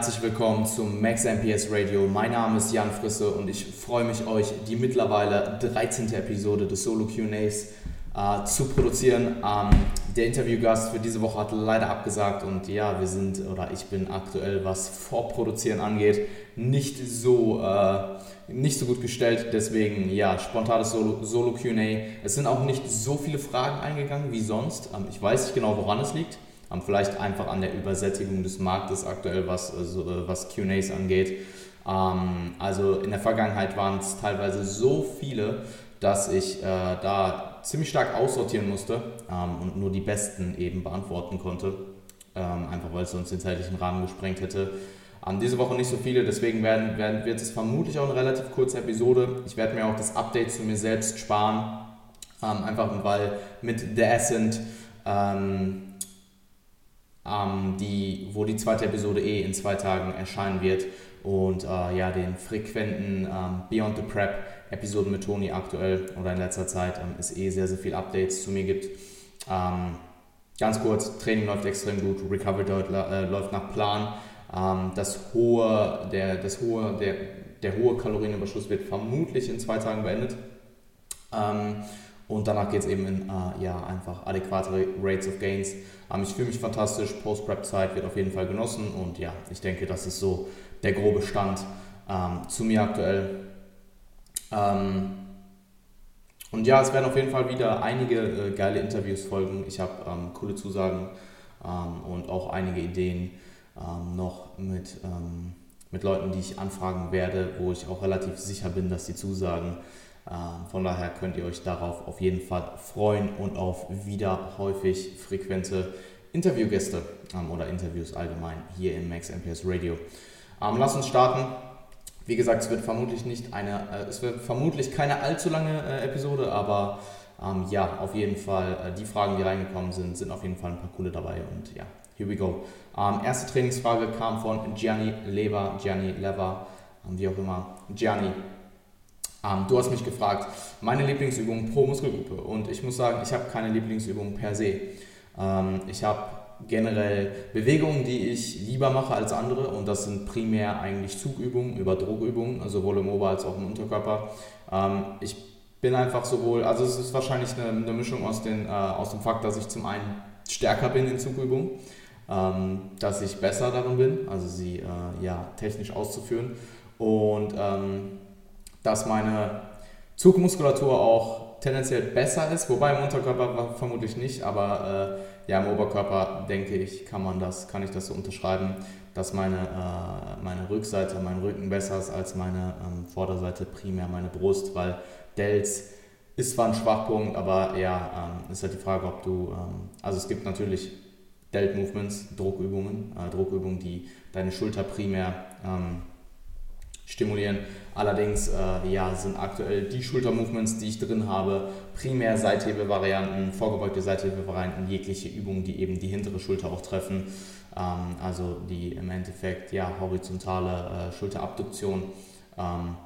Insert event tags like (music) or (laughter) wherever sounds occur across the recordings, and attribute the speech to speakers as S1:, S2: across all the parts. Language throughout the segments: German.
S1: Herzlich willkommen zum Max MPS Radio. Mein Name ist Jan Frisse und ich freue mich, euch die mittlerweile 13. Episode des Solo QAs äh, zu produzieren. Ähm, der Interviewgast für diese Woche hat leider abgesagt und ja, wir sind oder ich bin aktuell, was Vorproduzieren angeht, nicht so, äh, nicht so gut gestellt. Deswegen ja, spontanes Solo, Solo QA. Es sind auch nicht so viele Fragen eingegangen wie sonst. Ähm, ich weiß nicht genau, woran es liegt. Ähm, vielleicht einfach an der Übersättigung des Marktes aktuell, was, also, was QAs angeht. Ähm, also in der Vergangenheit waren es teilweise so viele, dass ich äh, da ziemlich stark aussortieren musste ähm, und nur die besten eben beantworten konnte, ähm, einfach weil es sonst den zeitlichen Rahmen gesprengt hätte. Ähm, diese Woche nicht so viele, deswegen werden, werden, wird es vermutlich auch eine relativ kurze Episode. Ich werde mir auch das Update zu mir selbst sparen, ähm, einfach weil mit The Ascent ähm, ähm, die, wo die zweite Episode eh in zwei Tagen erscheinen wird und äh, ja, den frequenten ähm, Beyond the Prep Episoden mit Toni aktuell oder in letzter Zeit ähm, es eh sehr, sehr viel Updates zu mir gibt. Ähm, ganz kurz, Training läuft extrem gut, Recovery äh, läuft nach Plan. Ähm, das hohe, der, das hohe, der, der hohe Kalorienüberschuss wird vermutlich in zwei Tagen beendet. Und danach geht es eben in äh, ja, einfach adäquate Rates of Gains. Ähm, ich fühle mich fantastisch, Post-Prep-Zeit wird auf jeden Fall genossen und ja, ich denke, das ist so der grobe Stand ähm, zu mir aktuell. Ähm, und ja, es werden auf jeden Fall wieder einige äh, geile Interviews folgen. Ich habe ähm, coole Zusagen ähm, und auch einige Ideen ähm, noch mit, mit Leuten, die ich anfragen werde, wo ich auch relativ sicher bin, dass sie zusagen. Von daher könnt ihr euch darauf auf jeden Fall freuen und auf wieder häufig frequente Interviewgäste oder Interviews allgemein hier im Max MPS Radio. Ähm, lass uns starten. Wie gesagt, es wird vermutlich nicht eine, äh, es wird vermutlich keine allzu lange äh, Episode, aber ähm, ja, auf jeden Fall äh, die Fragen, die reingekommen sind, sind auf jeden Fall ein paar coole dabei und ja, here we go. Ähm, erste Trainingsfrage kam von Gianni Lever, Gianni Lever, ähm, wie auch immer. Gianni, ähm, du hast mich gefragt, meine Lieblingsübung pro Muskelgruppe und ich muss sagen, ich habe keine Lieblingsübung per se. Ähm, ich habe generell Bewegungen, die ich lieber mache als andere und das sind primär eigentlich Zugübungen über Druckübungen, also sowohl im Ober- als auch im Unterkörper. Ähm, ich bin einfach sowohl, also es ist wahrscheinlich eine, eine Mischung aus, den, äh, aus dem Fakt, dass ich zum einen stärker bin in Zugübungen, ähm, dass ich besser darin bin, also sie äh, ja, technisch auszuführen und ähm, dass meine Zugmuskulatur auch tendenziell besser ist, wobei im Unterkörper vermutlich nicht, aber äh, ja, im Oberkörper denke ich, kann man das, kann ich das so unterschreiben, dass meine, äh, meine Rückseite, mein Rücken besser ist als meine ähm, Vorderseite, primär meine Brust, weil Delts ist zwar ein Schwachpunkt, aber ja, ähm, ist halt die Frage, ob du, ähm, also es gibt natürlich Delt-Movements, Druckübungen, äh, Druckübungen, die deine Schulter primär ähm, stimulieren. Allerdings äh, ja, sind aktuell die Schultermovements, die ich drin habe, primär Seithebevarianten, vorgebeugte Seithebevarianten, jegliche Übungen, die eben die hintere Schulter auch treffen. Ähm, also die im Endeffekt ja, horizontale äh, Schulterabduktion ähm,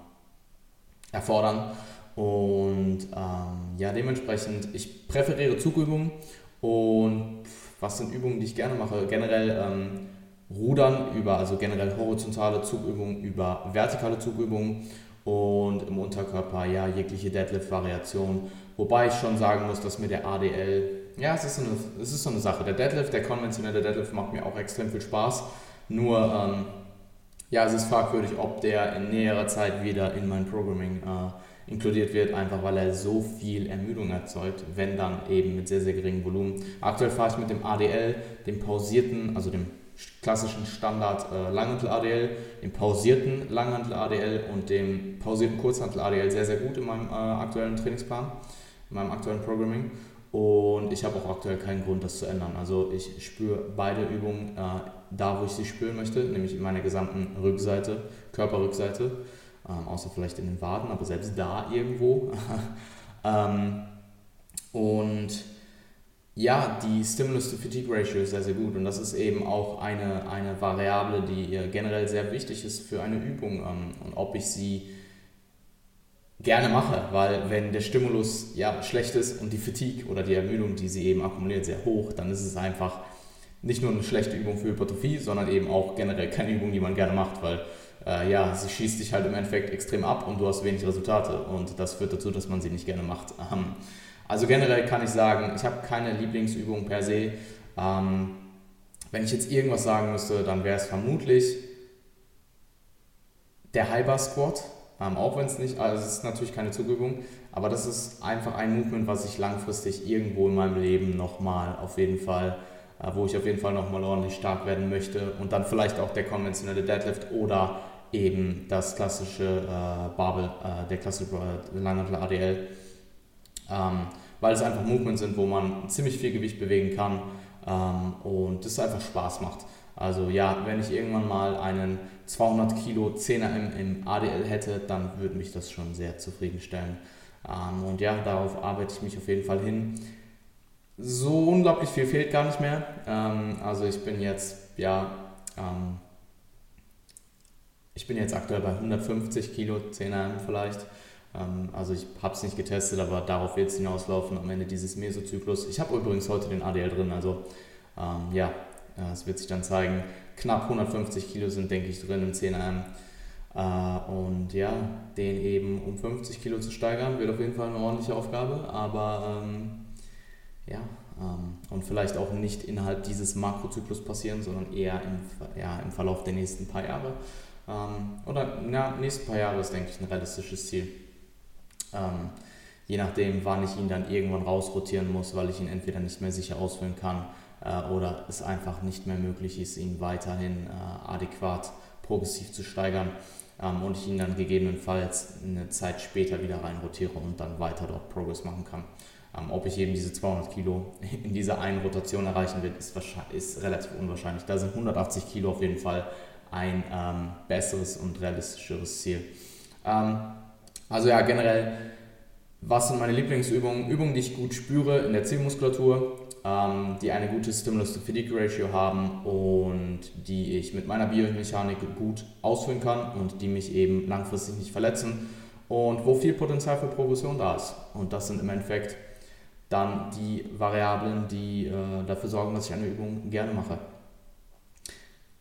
S1: erfordern. Und ähm, ja, dementsprechend, ich präferiere Zugübungen und was sind Übungen, die ich gerne mache? Generell ähm, Rudern über, also generell horizontale Zugübungen über vertikale Zugübungen und im Unterkörper ja jegliche Deadlift-Variation. Wobei ich schon sagen muss, dass mir der ADL, ja, es ist, so eine, es ist so eine Sache. Der Deadlift, der konventionelle Deadlift macht mir auch extrem viel Spaß. Nur, ähm, ja, es ist fragwürdig, ob der in näherer Zeit wieder in mein Programming äh, inkludiert wird, einfach weil er so viel Ermüdung erzeugt, wenn dann eben mit sehr, sehr geringem Volumen. Aktuell fahre ich mit dem ADL, dem pausierten, also dem klassischen Standard äh, Langhantel ADL, dem pausierten Langhantel ADL und dem pausierten Kurzhantel ADL sehr, sehr gut in meinem äh, aktuellen Trainingsplan, in meinem aktuellen Programming. Und ich habe auch aktuell keinen Grund, das zu ändern. Also ich spüre beide Übungen äh, da, wo ich sie spüren möchte, nämlich in meiner gesamten Rückseite, Körperrückseite, ähm, außer vielleicht in den Waden, aber selbst da irgendwo. (laughs) ähm, und ja, die Stimulus-to-Fatigue-Ratio ist sehr, sehr gut und das ist eben auch eine, eine Variable, die generell sehr wichtig ist für eine Übung ähm, und ob ich sie gerne mache, weil wenn der Stimulus ja schlecht ist und die Fatigue oder die Ermüdung, die sie eben akkumuliert, sehr hoch, dann ist es einfach nicht nur eine schlechte Übung für Hypertrophie, sondern eben auch generell keine Übung, die man gerne macht, weil äh, ja, sie schießt dich halt im Endeffekt extrem ab und du hast wenig Resultate und das führt dazu, dass man sie nicht gerne macht. Ähm, also generell kann ich sagen, ich habe keine Lieblingsübung per se. Ähm, wenn ich jetzt irgendwas sagen müsste, dann wäre es vermutlich der Bar Squat, ähm, auch wenn es nicht, also es ist natürlich keine Zugübung, aber das ist einfach ein Movement, was ich langfristig irgendwo in meinem Leben nochmal auf jeden Fall, äh, wo ich auf jeden Fall nochmal ordentlich stark werden möchte. Und dann vielleicht auch der konventionelle Deadlift oder eben das klassische äh, Barbell, äh, der klassische äh, Langhantel ADL, ähm, weil es einfach Movements sind, wo man ziemlich viel Gewicht bewegen kann ähm, und es einfach Spaß macht. Also ja, wenn ich irgendwann mal einen 200 Kilo 10er im, im ADL hätte, dann würde mich das schon sehr zufriedenstellen. Ähm, und ja, darauf arbeite ich mich auf jeden Fall hin. So unglaublich viel fehlt gar nicht mehr. Ähm, also ich bin jetzt, ja, ähm, ich bin jetzt aktuell bei 150 Kilo 10er vielleicht. Ähm, also ich habe es nicht getestet, aber darauf wird es hinauslaufen am Ende dieses Mesozyklus. Ich habe übrigens heute den ADL drin, also ähm, ja, es wird sich dann zeigen. Knapp 150 Kilo sind, denke ich, drin im 10er. Äh, und ja, den eben um 50 Kilo zu steigern, wird auf jeden Fall eine ordentliche Aufgabe, aber ähm, ja, ähm, und vielleicht auch nicht innerhalb dieses Makrozyklus passieren, sondern eher im, ja, im Verlauf der nächsten paar Jahre. Ähm, oder na, nächsten paar Jahre ist, denke ich, ein realistisches Ziel. Ähm, je nachdem, wann ich ihn dann irgendwann rausrotieren muss, weil ich ihn entweder nicht mehr sicher ausfüllen kann äh, oder es einfach nicht mehr möglich ist, ihn weiterhin äh, adäquat progressiv zu steigern ähm, und ich ihn dann gegebenenfalls eine Zeit später wieder reinrotiere und dann weiter dort Progress machen kann. Ähm, ob ich eben diese 200 Kilo (laughs) in dieser einen Rotation erreichen will, ist, ist relativ unwahrscheinlich. Da sind 180 Kilo auf jeden Fall ein ähm, besseres und realistischeres Ziel. Ähm, also ja, generell, was sind meine Lieblingsübungen? Übungen, die ich gut spüre in der Zielmuskulatur, ähm, die eine gute Stimulus-to-Fatigue-Ratio haben und die ich mit meiner Biomechanik gut ausführen kann und die mich eben langfristig nicht verletzen und wo viel Potenzial für Progression da ist. Und das sind im Endeffekt dann die Variablen, die äh, dafür sorgen, dass ich eine Übung gerne mache.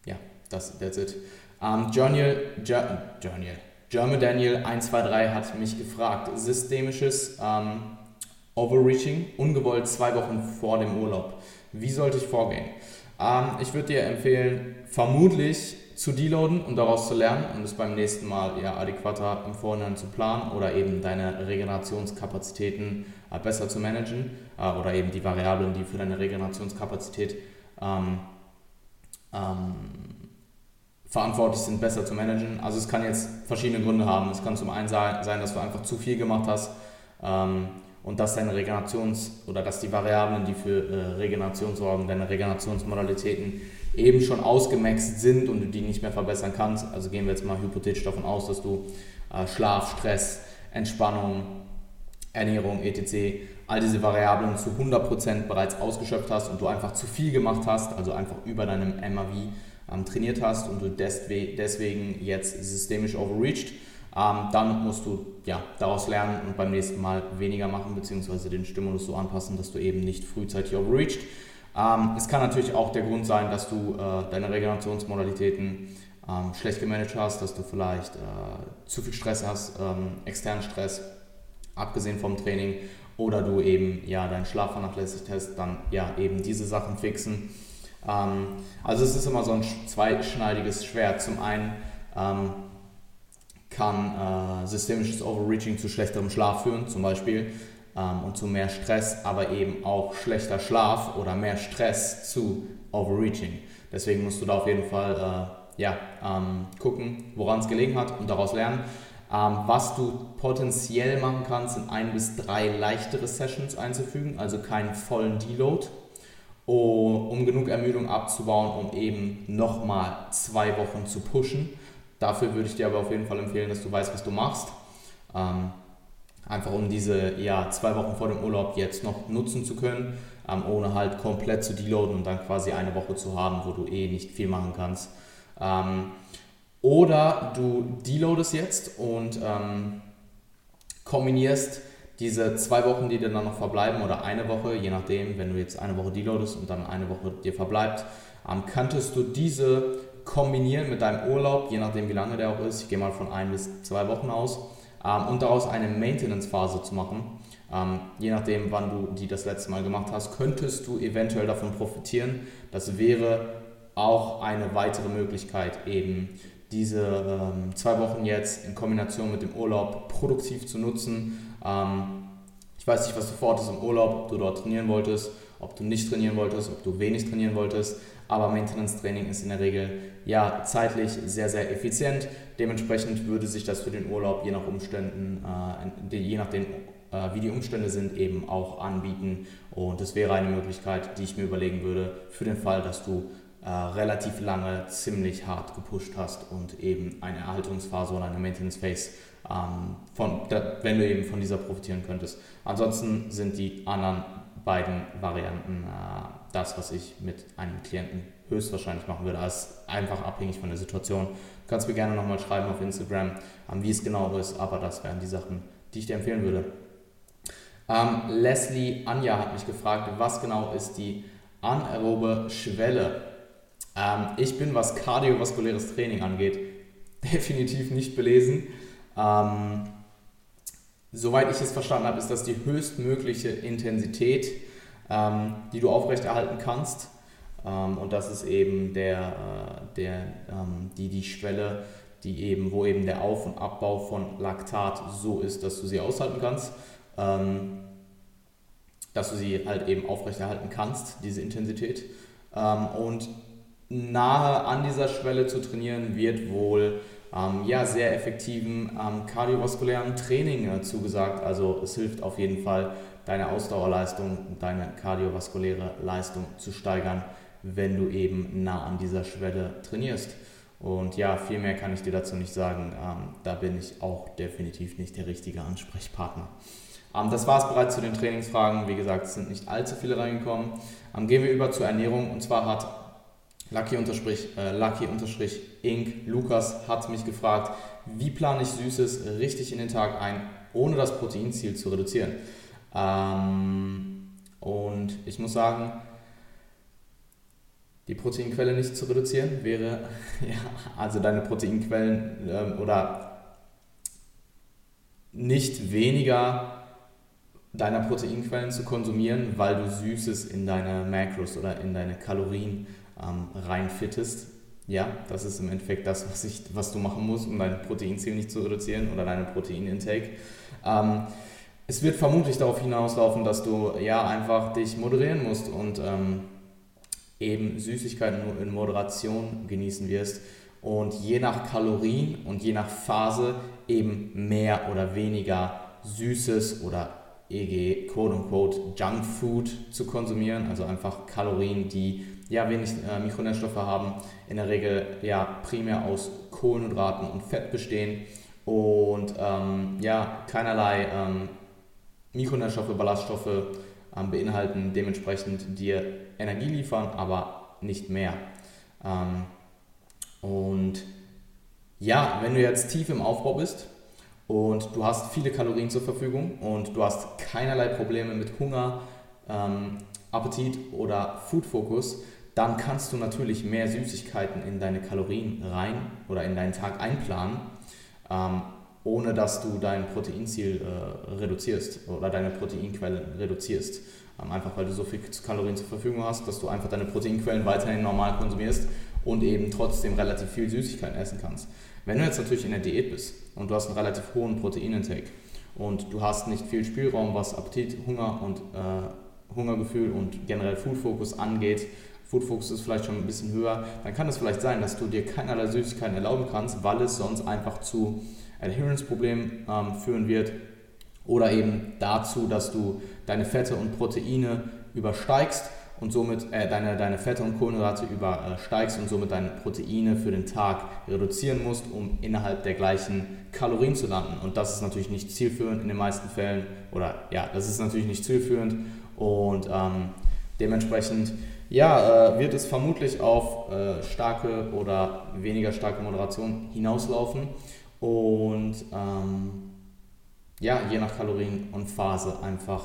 S1: Ja, das, that's it. Um, ähm, Journal, Journal, German Daniel 123 hat mich gefragt, systemisches ähm, Overreaching, ungewollt zwei Wochen vor dem Urlaub. Wie sollte ich vorgehen? Ähm, ich würde dir empfehlen, vermutlich zu deloaden und daraus zu lernen und es beim nächsten Mal eher adäquater im Vorhinein zu planen oder eben deine Regenerationskapazitäten äh, besser zu managen äh, oder eben die Variablen, die für deine Regenerationskapazität ähm, ähm, verantwortlich sind, besser zu managen. Also es kann jetzt verschiedene Gründe haben. Es kann zum einen sein, dass du einfach zu viel gemacht hast. Ähm, und dass deine Regenerations- oder dass die Variablen, die für äh, Regeneration sorgen, deine Regenerationsmodalitäten eben schon ausgemaxt sind und du die nicht mehr verbessern kannst. Also gehen wir jetzt mal hypothetisch davon aus, dass du äh, Schlaf, Stress, Entspannung, Ernährung, etc., all diese Variablen zu 100% bereits ausgeschöpft hast und du einfach zu viel gemacht hast, also einfach über deinem MAV ähm, trainiert hast und du deswegen jetzt systemisch overreached ähm, dann musst du ja, daraus lernen und beim nächsten Mal weniger machen, beziehungsweise den Stimulus so anpassen, dass du eben nicht frühzeitig overreached. Ähm, es kann natürlich auch der Grund sein, dass du äh, deine Regenerationsmodalitäten ähm, schlecht gemanagt hast, dass du vielleicht äh, zu viel Stress hast, ähm, externen Stress, abgesehen vom Training, oder du eben ja deinen Schlaf vernachlässigt hast, dann ja eben diese Sachen fixen. Ähm, also es ist immer so ein zweischneidiges Schwert. Zum einen ähm, kann äh, systemisches Overreaching zu schlechterem Schlaf führen, zum Beispiel, ähm, und zu mehr Stress, aber eben auch schlechter Schlaf oder mehr Stress zu Overreaching. Deswegen musst du da auf jeden Fall äh, ja, ähm, gucken, woran es gelegen hat und daraus lernen. Ähm, was du potenziell machen kannst, sind ein bis drei leichtere Sessions einzufügen, also keinen vollen Deload, um genug Ermüdung abzubauen, um eben nochmal zwei Wochen zu pushen Dafür würde ich dir aber auf jeden Fall empfehlen, dass du weißt, was du machst. Ähm, einfach um diese ja, zwei Wochen vor dem Urlaub jetzt noch nutzen zu können, ähm, ohne halt komplett zu deloaden und dann quasi eine Woche zu haben, wo du eh nicht viel machen kannst. Ähm, oder du deloadest jetzt und ähm, kombinierst diese zwei Wochen, die dir dann noch verbleiben oder eine Woche, je nachdem, wenn du jetzt eine Woche deloadest und dann eine Woche dir verbleibt, ähm, könntest du diese kombinieren mit deinem Urlaub, je nachdem wie lange der auch ist, ich gehe mal von ein bis zwei Wochen aus, ähm, und daraus eine Maintenance-Phase zu machen. Ähm, je nachdem, wann du die das letzte Mal gemacht hast, könntest du eventuell davon profitieren. Das wäre auch eine weitere Möglichkeit, eben diese ähm, zwei Wochen jetzt in Kombination mit dem Urlaub produktiv zu nutzen. Ähm, ich weiß nicht, was du vorhattest im Urlaub, ob du dort trainieren wolltest, ob du nicht trainieren wolltest, ob du wenig trainieren wolltest, aber Maintenance-Training ist in der Regel ja zeitlich sehr, sehr effizient. Dementsprechend würde sich das für den Urlaub je nach Umständen, äh, je nachdem, äh, wie die Umstände sind, eben auch anbieten. Und das wäre eine Möglichkeit, die ich mir überlegen würde, für den Fall, dass du äh, relativ lange ziemlich hart gepusht hast und eben eine Erhaltungsphase oder eine Maintenance Phase, ähm, von, da, wenn du eben von dieser profitieren könntest. Ansonsten sind die anderen beiden Varianten äh, das, was ich mit einem Klienten höchstwahrscheinlich machen würde. Das ist einfach abhängig von der Situation. Du kannst mir gerne nochmal schreiben auf Instagram, ähm, wie es genau ist, aber das wären die Sachen, die ich dir empfehlen würde. Ähm, Leslie Anja hat mich gefragt, was genau ist die anaerobe Schwelle? Ähm, ich bin, was kardiovaskuläres Training angeht, (laughs) definitiv nicht belesen. Ähm, soweit ich es verstanden habe, ist das die höchstmögliche Intensität, ähm, die du aufrechterhalten kannst. Ähm, und das ist eben der, äh, der, ähm, die, die Schwelle, die eben, wo eben der Auf- und Abbau von Laktat so ist, dass du sie aushalten kannst. Ähm, dass du sie halt eben aufrechterhalten kannst, diese Intensität. und nahe an dieser Schwelle zu trainieren, wird wohl ähm, ja, sehr effektiven ähm, kardiovaskulären Training äh, zugesagt. Also es hilft auf jeden Fall, deine Ausdauerleistung, deine kardiovaskuläre Leistung zu steigern, wenn du eben nah an dieser Schwelle trainierst. Und ja, viel mehr kann ich dir dazu nicht sagen. Ähm, da bin ich auch definitiv nicht der richtige Ansprechpartner. Ähm, das war es bereits zu den Trainingsfragen. Wie gesagt, es sind nicht allzu viele reingekommen. Ähm, gehen wir über zur Ernährung. Und zwar hat Lucky unterstrich, äh, Lucky unterstrich Inc. Lukas hat mich gefragt, wie plane ich Süßes richtig in den Tag ein, ohne das Proteinziel zu reduzieren. Ähm, und ich muss sagen, die Proteinquelle nicht zu reduzieren wäre, (laughs) ja, also deine Proteinquellen ähm, oder nicht weniger deiner Proteinquellen zu konsumieren, weil du Süßes in deine Macros oder in deine Kalorien ähm, reinfittest. Ja, das ist im Endeffekt das, was, ich, was du machen musst, um dein Proteinziel nicht zu reduzieren oder deine Proteinintake. Ähm, es wird vermutlich darauf hinauslaufen, dass du ja einfach dich moderieren musst und ähm, eben Süßigkeiten nur in Moderation genießen wirst und je nach Kalorien und je nach Phase eben mehr oder weniger Süßes oder EG, quote unquote, Junk Food zu konsumieren, also einfach Kalorien, die ja wenig äh, Mikronährstoffe haben, in der Regel ja primär aus Kohlenhydraten und Fett bestehen und ähm, ja keinerlei ähm, Mikronährstoffe, Ballaststoffe ähm, beinhalten, dementsprechend dir Energie liefern, aber nicht mehr. Ähm, und ja, wenn du jetzt tief im Aufbau bist und du hast viele Kalorien zur Verfügung und du hast keinerlei Probleme mit Hunger, ähm, Appetit oder Food-Fokus, dann kannst du natürlich mehr Süßigkeiten in deine Kalorien rein oder in deinen Tag einplanen, ähm, ohne dass du dein Proteinziel äh, reduzierst oder deine Proteinquellen reduzierst. Ähm, einfach weil du so viel Kalorien zur Verfügung hast, dass du einfach deine Proteinquellen weiterhin normal konsumierst und eben trotzdem relativ viel Süßigkeiten essen kannst. Wenn du jetzt natürlich in der Diät bist und du hast einen relativ hohen Proteinintake und du hast nicht viel Spielraum, was Appetit, Hunger und äh, Hungergefühl und generell Food-Fokus angeht, Food ist vielleicht schon ein bisschen höher, dann kann es vielleicht sein, dass du dir keinerlei Süßigkeiten erlauben kannst, weil es sonst einfach zu Adherence-Problemen ähm, führen wird oder eben dazu, dass du deine Fette und Proteine übersteigst und somit äh, deine, deine Fette und Kohlenhydrate übersteigst und somit deine Proteine für den Tag reduzieren musst, um innerhalb der gleichen Kalorien zu landen. Und das ist natürlich nicht zielführend in den meisten Fällen oder ja, das ist natürlich nicht zielführend und ähm, dementsprechend ja, äh, wird es vermutlich auf äh, starke oder weniger starke Moderation hinauslaufen. Und ähm, ja, je nach Kalorien und Phase einfach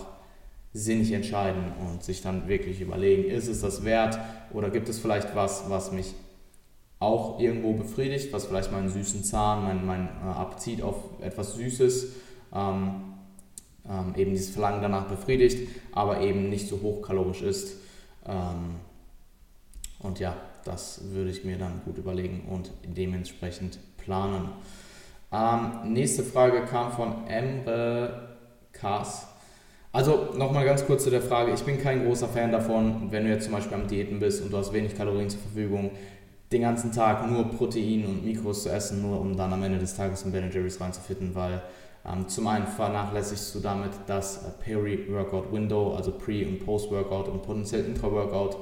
S1: sinnig entscheiden und sich dann wirklich überlegen, ist es das wert oder gibt es vielleicht was, was mich auch irgendwo befriedigt, was vielleicht meinen süßen Zahn, mein, mein äh, Appetit auf etwas Süßes, ähm, ähm, eben dieses Verlangen danach befriedigt, aber eben nicht so hochkalorisch ist. Ähm, und ja, das würde ich mir dann gut überlegen und dementsprechend planen. Ähm, nächste Frage kam von Emre Kars. Also nochmal ganz kurz zu der Frage. Ich bin kein großer Fan davon, wenn du jetzt zum Beispiel am Diäten bist und du hast wenig Kalorien zur Verfügung, den ganzen Tag nur Protein und Mikros zu essen, nur um dann am Ende des Tages in Ben Jerry's reinzufitten, weil zum einen vernachlässigst du damit das Peri-Workout-Window, also Pre- und Post-Workout und potenziell Intra-Workout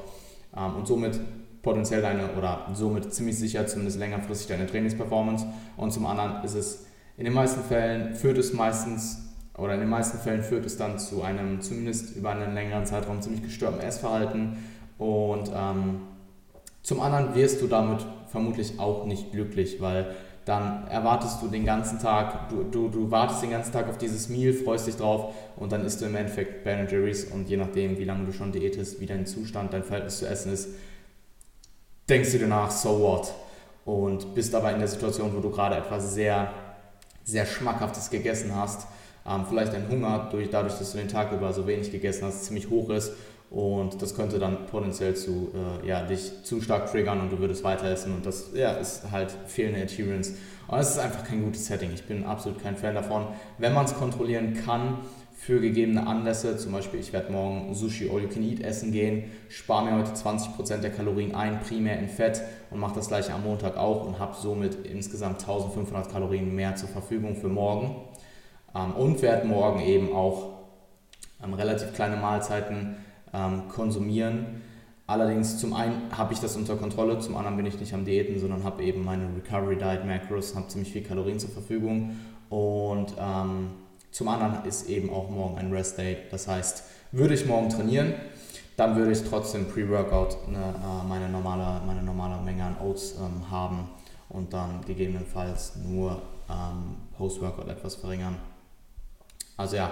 S1: ähm, und somit potenziell deine oder somit ziemlich sicher zumindest längerfristig deine Trainingsperformance. Und zum anderen ist es in den meisten Fällen führt es meistens oder in den meisten Fällen führt es dann zu einem zumindest über einen längeren Zeitraum ziemlich gestörten Essverhalten. Und ähm, zum anderen wirst du damit vermutlich auch nicht glücklich, weil dann erwartest du den ganzen Tag, du, du, du wartest den ganzen Tag auf dieses Meal, freust dich drauf und dann isst du im Endeffekt Ben Jerry's und je nachdem, wie lange du schon diätest, wie dein Zustand, dein Verhältnis zu Essen ist, denkst du dir nach, so what? Und bist aber in der Situation, wo du gerade etwas sehr, sehr Schmackhaftes gegessen hast, ähm, vielleicht dein Hunger, durch, dadurch, dass du den Tag über so wenig gegessen hast, ziemlich hoch ist und das könnte dann potenziell zu, äh, ja, dich zu stark triggern und du würdest weiter essen und das ja, ist halt fehlende Adherence. Und es ist einfach kein gutes Setting. Ich bin absolut kein Fan davon. Wenn man es kontrollieren kann, für gegebene Anlässe, zum Beispiel ich werde morgen Sushi All You Can Eat essen gehen, spare mir heute 20% der Kalorien ein, primär in Fett und mache das gleiche am Montag auch und habe somit insgesamt 1500 Kalorien mehr zur Verfügung für morgen ähm, und werde morgen eben auch ähm, relativ kleine Mahlzeiten ähm, konsumieren. Allerdings zum einen habe ich das unter Kontrolle, zum anderen bin ich nicht am Diäten, sondern habe eben meine Recovery Diet Macros, habe ziemlich viel Kalorien zur Verfügung und ähm, zum anderen ist eben auch morgen ein Rest Day. Das heißt, würde ich morgen trainieren, dann würde ich trotzdem Pre-Workout ne, äh, meine, normale, meine normale Menge an Oats ähm, haben und dann gegebenenfalls nur ähm, Post-Workout etwas verringern. Also ja,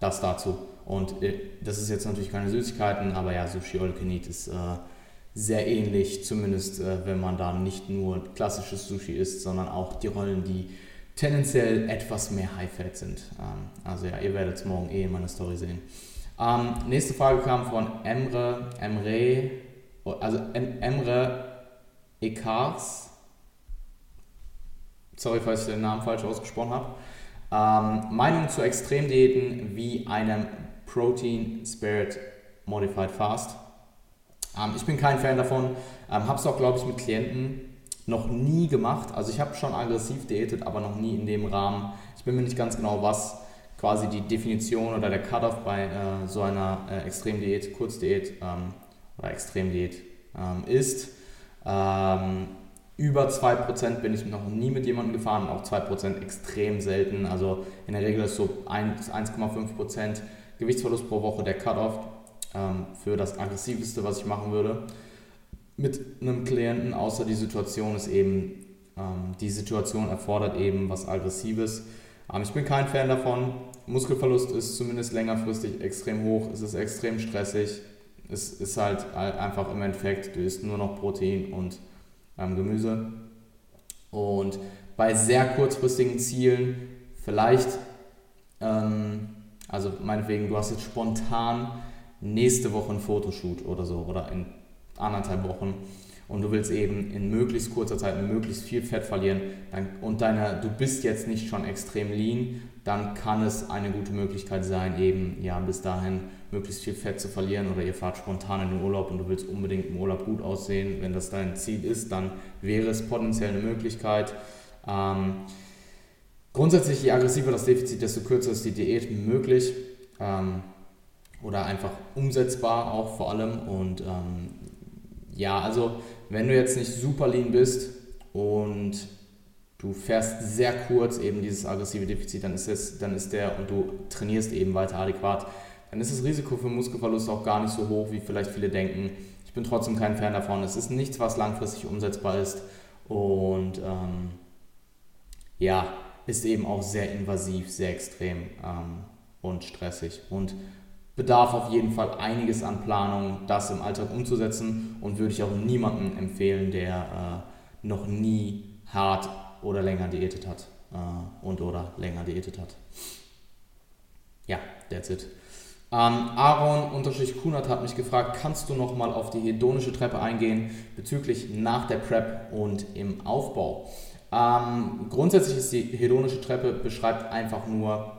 S1: das dazu. Und äh, das ist jetzt natürlich keine Süßigkeiten, aber ja, Sushi All You ist äh, sehr ähnlich, zumindest äh, wenn man da nicht nur klassisches Sushi isst, sondern auch die Rollen, die tendenziell etwas mehr High-Fat sind. Ähm, also ja, ihr werdet es morgen eh in meiner Story sehen. Ähm, nächste Frage kam von Emre, Emre, also Emre Ekars. Sorry, falls ich den Namen falsch ausgesprochen habe. Ähm, Meinung zu Extremdiäten wie einem Protein Spirit Modified Fast. Ähm, ich bin kein Fan davon, ähm, habe es auch, glaube ich, mit Klienten noch nie gemacht. Also ich habe schon aggressiv diätet, aber noch nie in dem Rahmen. Ich bin mir nicht ganz genau, was quasi die Definition oder der Cut-off bei äh, so einer äh, Extremdiät, Kurzdiät ähm, oder Extremdiät ähm, ist. Ähm, über 2% bin ich noch nie mit jemandem gefahren, auch 2% extrem selten. Also in der Regel ist so 1,5% Gewichtsverlust pro Woche der Cut-off ähm, für das aggressiveste, was ich machen würde mit einem Klienten, außer die Situation ist eben, ähm, die Situation erfordert eben was Aggressives. Ähm, ich bin kein Fan davon. Muskelverlust ist zumindest längerfristig extrem hoch, es ist extrem stressig. Es ist halt einfach im Endeffekt, du isst nur noch Protein und ähm, Gemüse. Und bei sehr kurzfristigen Zielen, vielleicht, ähm, also meinetwegen, du hast jetzt spontan nächste Woche ein Fotoshoot oder so, oder in anderthalb Wochen und du willst eben in möglichst kurzer Zeit möglichst viel Fett verlieren und deine, du bist jetzt nicht schon extrem lean, dann kann es eine gute Möglichkeit sein, eben ja bis dahin möglichst viel Fett zu verlieren oder ihr fahrt spontan in den Urlaub und du willst unbedingt im Urlaub gut aussehen. Wenn das dein Ziel ist, dann wäre es potenziell eine Möglichkeit. Ähm, grundsätzlich, je aggressiver das Defizit, desto kürzer ist die Diät möglich. Ähm, oder einfach umsetzbar auch vor allem und ähm, ja, also wenn du jetzt nicht super lean bist und du fährst sehr kurz eben dieses aggressive Defizit, dann ist, es, dann ist der und du trainierst eben weiter adäquat, dann ist das Risiko für Muskelverlust auch gar nicht so hoch, wie vielleicht viele denken. Ich bin trotzdem kein Fan davon. Es ist nichts, was langfristig umsetzbar ist. Und ähm, ja, ist eben auch sehr invasiv, sehr extrem ähm, und stressig und bedarf auf jeden Fall einiges an Planung, das im Alltag umzusetzen und würde ich auch niemandem empfehlen, der äh, noch nie hart oder länger diätet hat äh, und oder länger diätet hat. Ja, that's it. Ähm, Aaron unterstrich Kunert hat mich gefragt, kannst du nochmal auf die hedonische Treppe eingehen bezüglich nach der Prep und im Aufbau? Ähm, grundsätzlich ist die hedonische Treppe beschreibt einfach nur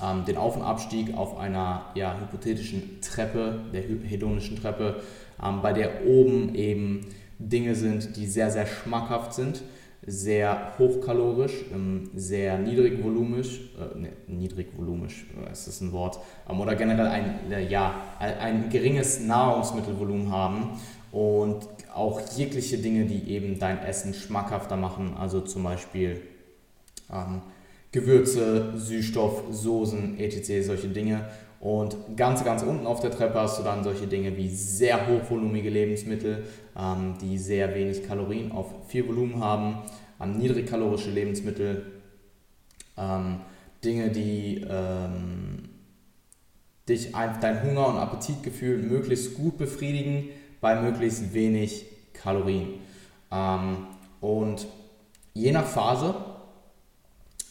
S1: ähm, den Auf- und Abstieg auf einer ja, hypothetischen Treppe, der hedonischen Treppe, ähm, bei der oben eben Dinge sind, die sehr, sehr schmackhaft sind sehr hochkalorisch, ähm, sehr niedrigvolumisch, äh, ne, niedrigvolumisch, äh, ist das ein Wort, ähm, oder generell ein, äh, ja, ein geringes Nahrungsmittelvolumen haben und auch jegliche Dinge, die eben dein Essen schmackhafter machen, also zum Beispiel ähm, Gewürze, Süßstoff, Soßen, etc., solche Dinge. Und ganz, ganz unten auf der Treppe hast du dann solche Dinge wie sehr hochvolumige Lebensmittel, ähm, die sehr wenig Kalorien auf viel Volumen haben, ähm, niedrigkalorische Lebensmittel, ähm, Dinge, die ähm, dich dein Hunger- und Appetitgefühl möglichst gut befriedigen bei möglichst wenig Kalorien. Ähm, und je nach Phase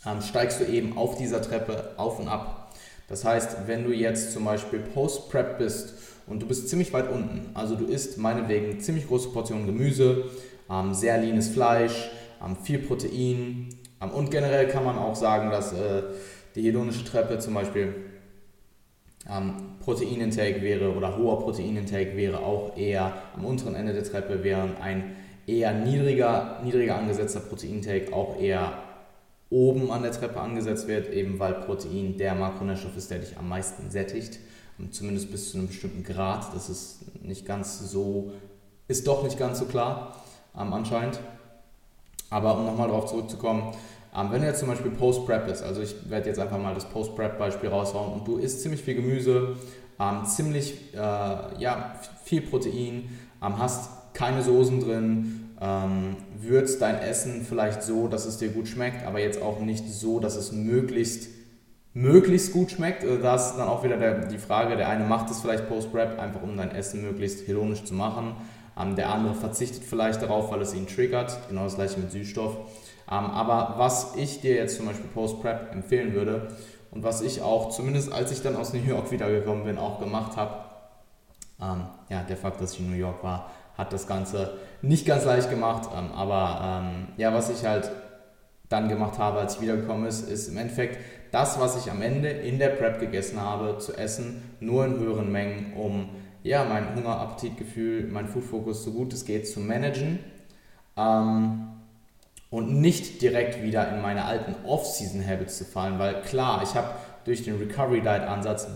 S1: ähm, steigst du eben auf dieser Treppe auf und ab das heißt, wenn du jetzt zum Beispiel Post-Prep bist und du bist ziemlich weit unten, also du isst meinetwegen ziemlich große Portionen Gemüse, ähm, sehr leanes Fleisch, ähm, viel Protein ähm, und generell kann man auch sagen, dass äh, die hedonische Treppe zum Beispiel ähm, Proteinintake wäre oder hoher Proteinintake wäre auch eher am unteren Ende der Treppe, während ein eher niedriger, niedriger angesetzter Proteinintake auch eher oben an der Treppe angesetzt wird, eben weil Protein der Makronährstoff ist, der dich am meisten sättigt, zumindest bis zu einem bestimmten Grad. Das ist nicht ganz so, ist doch nicht ganz so klar ähm, anscheinend. Aber um nochmal darauf zurückzukommen, ähm, wenn du jetzt zum Beispiel Post-Prep bist, also ich werde jetzt einfach mal das Post-Prep-Beispiel raushauen und du isst ziemlich viel Gemüse, ähm, ziemlich äh, ja, viel Protein, ähm, hast keine Soßen drin, ähm, würzt dein Essen vielleicht so, dass es dir gut schmeckt, aber jetzt auch nicht so, dass es möglichst, möglichst gut schmeckt. Also da ist dann auch wieder der, die Frage, der eine macht es vielleicht Post-Prep, einfach um dein Essen möglichst hedonisch zu machen. Ähm, der andere verzichtet vielleicht darauf, weil es ihn triggert. Genau das gleiche mit Süßstoff. Ähm, aber was ich dir jetzt zum Beispiel Post-Prep empfehlen würde und was ich auch, zumindest als ich dann aus New York wiedergekommen bin, auch gemacht habe, ähm, ja, der Fakt, dass ich in New York war, hat das Ganze nicht ganz leicht gemacht. Ähm, aber ja, was ich halt dann gemacht habe, als ich wiedergekommen ist, ist im Endeffekt das, was ich am Ende in der Prep gegessen habe, zu essen, nur in höheren Mengen, um ja, mein Hunger, Appetitgefühl, mein Food-Fokus so gut es geht zu managen ähm, und nicht direkt wieder in meine alten Off-Season-Habits zu fallen, weil klar, ich habe durch den Recovery-Diet-Ansatz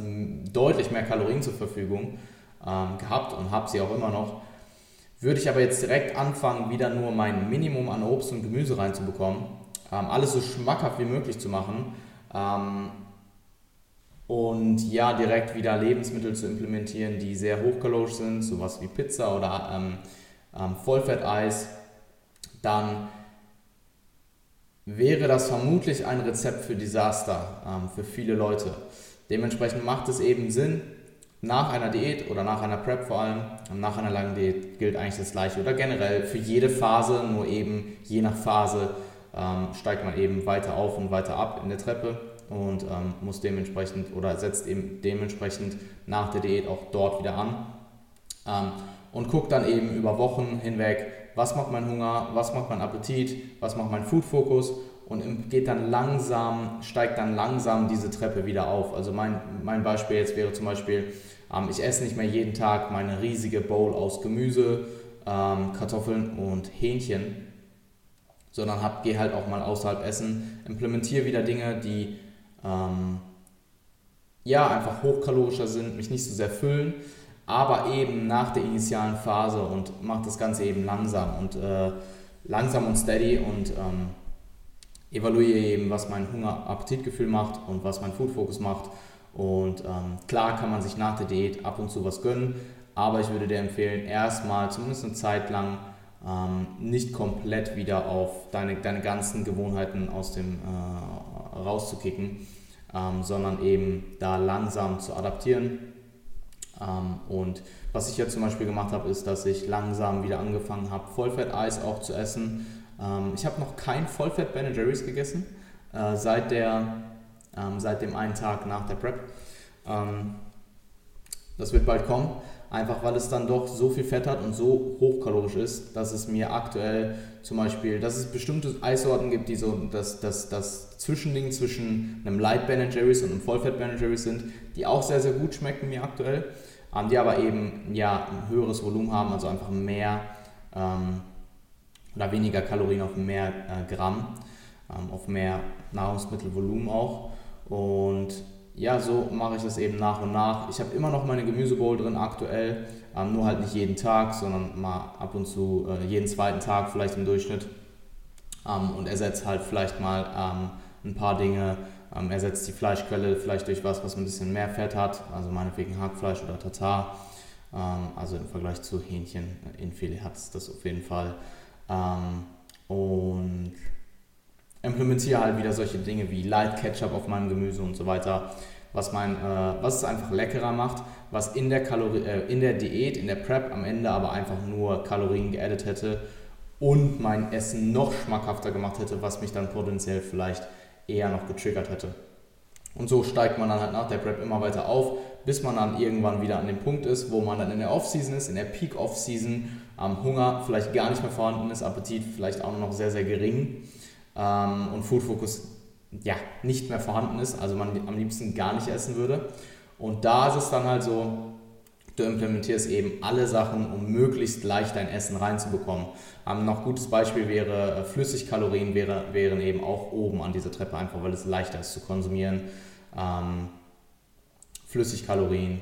S1: deutlich mehr Kalorien zur Verfügung ähm, gehabt und habe sie auch immer noch. Würde ich aber jetzt direkt anfangen, wieder nur mein Minimum an Obst und Gemüse reinzubekommen, ähm, alles so schmackhaft wie möglich zu machen ähm, und ja, direkt wieder Lebensmittel zu implementieren, die sehr hochkalorisch sind, sowas wie Pizza oder ähm, ähm, Vollfetteis, dann wäre das vermutlich ein Rezept für Desaster ähm, für viele Leute. Dementsprechend macht es eben Sinn, nach einer Diät oder nach einer Prep vor allem, nach einer langen Diät gilt eigentlich das Gleiche oder generell für jede Phase, nur eben je nach Phase ähm, steigt man eben weiter auf und weiter ab in der Treppe und ähm, muss dementsprechend oder setzt eben dementsprechend nach der Diät auch dort wieder an ähm, und guckt dann eben über Wochen hinweg, was macht mein Hunger, was macht mein Appetit, was macht mein Food-Fokus? Und geht dann langsam, steigt dann langsam diese Treppe wieder auf. Also mein, mein Beispiel jetzt wäre zum Beispiel, ähm, ich esse nicht mehr jeden Tag meine riesige Bowl aus Gemüse, ähm, Kartoffeln und Hähnchen, sondern gehe halt auch mal außerhalb essen, implementiere wieder Dinge, die ähm, ja einfach hochkalorischer sind, mich nicht so sehr füllen, aber eben nach der initialen Phase und mache das Ganze eben langsam und äh, langsam und steady und ähm, evaluiere eben, was mein Hunger-Appetitgefühl macht und was mein Food-Fokus macht und ähm, klar kann man sich nach der Diät ab und zu was gönnen, aber ich würde dir empfehlen, erstmal zumindest eine Zeit lang ähm, nicht komplett wieder auf deine, deine ganzen Gewohnheiten aus dem äh, rauszukicken, ähm, sondern eben da langsam zu adaptieren. Ähm, und was ich jetzt zum Beispiel gemacht habe, ist, dass ich langsam wieder angefangen habe, Vollfett-Eis auch zu essen. Ähm, ich habe noch kein Vollfett Ben Jerry's gegessen, äh, seit, der, ähm, seit dem einen Tag nach der Prep. Das wird bald kommen. Einfach weil es dann doch so viel Fett hat und so hochkalorisch ist, dass es mir aktuell zum Beispiel, dass es bestimmte Eissorten gibt, die so das, das, das Zwischending zwischen einem Light Ben Jerry's und einem Vollfett Ben Jerry's sind, die auch sehr, sehr gut schmecken mir aktuell, ähm, die aber eben ja, ein höheres Volumen haben, also einfach mehr ähm, oder weniger Kalorien auf mehr äh, Gramm, ähm, auf mehr Nahrungsmittelvolumen auch. Und ja, so mache ich das eben nach und nach. Ich habe immer noch meine Gemüsebowl drin aktuell, ähm, nur halt nicht jeden Tag, sondern mal ab und zu äh, jeden zweiten Tag vielleicht im Durchschnitt ähm, und ersetze halt vielleicht mal ähm, ein paar Dinge, ähm, ersetzt die Fleischquelle vielleicht durch was, was ein bisschen mehr Fett hat, also meinetwegen Hackfleisch oder Tatar. Ähm, also im Vergleich zu Hähnchen, äh, in Filet hat es das auf jeden Fall. Ähm, und implementiere halt wieder solche Dinge wie Light Ketchup auf meinem Gemüse und so weiter, was, mein, äh, was es einfach leckerer macht, was in der, Kalori äh, in der Diät, in der Prep am Ende aber einfach nur Kalorien geaddet hätte und mein Essen noch schmackhafter gemacht hätte, was mich dann potenziell vielleicht eher noch getriggert hätte. Und so steigt man dann halt nach der Prep immer weiter auf, bis man dann irgendwann wieder an dem Punkt ist, wo man dann in der Off-Season ist, in der Peak-Off-Season, am Hunger vielleicht gar nicht mehr vorhanden ist, Appetit vielleicht auch noch sehr, sehr gering ähm, und Food Focus ja, nicht mehr vorhanden ist, also man am liebsten gar nicht essen würde. Und da ist es dann halt so, du implementierst eben alle Sachen, um möglichst leicht dein Essen reinzubekommen. Ähm, noch gutes Beispiel wäre, äh, Flüssigkalorien wäre, wären eben auch oben an dieser Treppe, einfach weil es leichter ist zu konsumieren. Ähm, Flüssigkalorien.